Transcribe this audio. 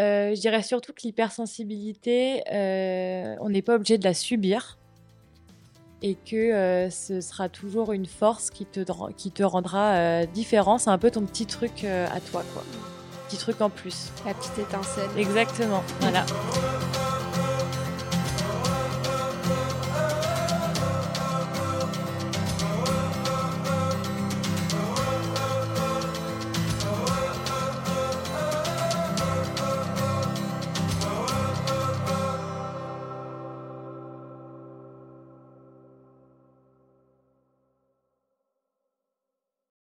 Euh, je dirais surtout que l'hypersensibilité, euh, on n'est pas obligé de la subir et que euh, ce sera toujours une force qui te, qui te rendra euh, différent. C'est un peu ton petit truc euh, à toi, quoi. Petit truc en plus. La petite étincelle. Exactement, voilà.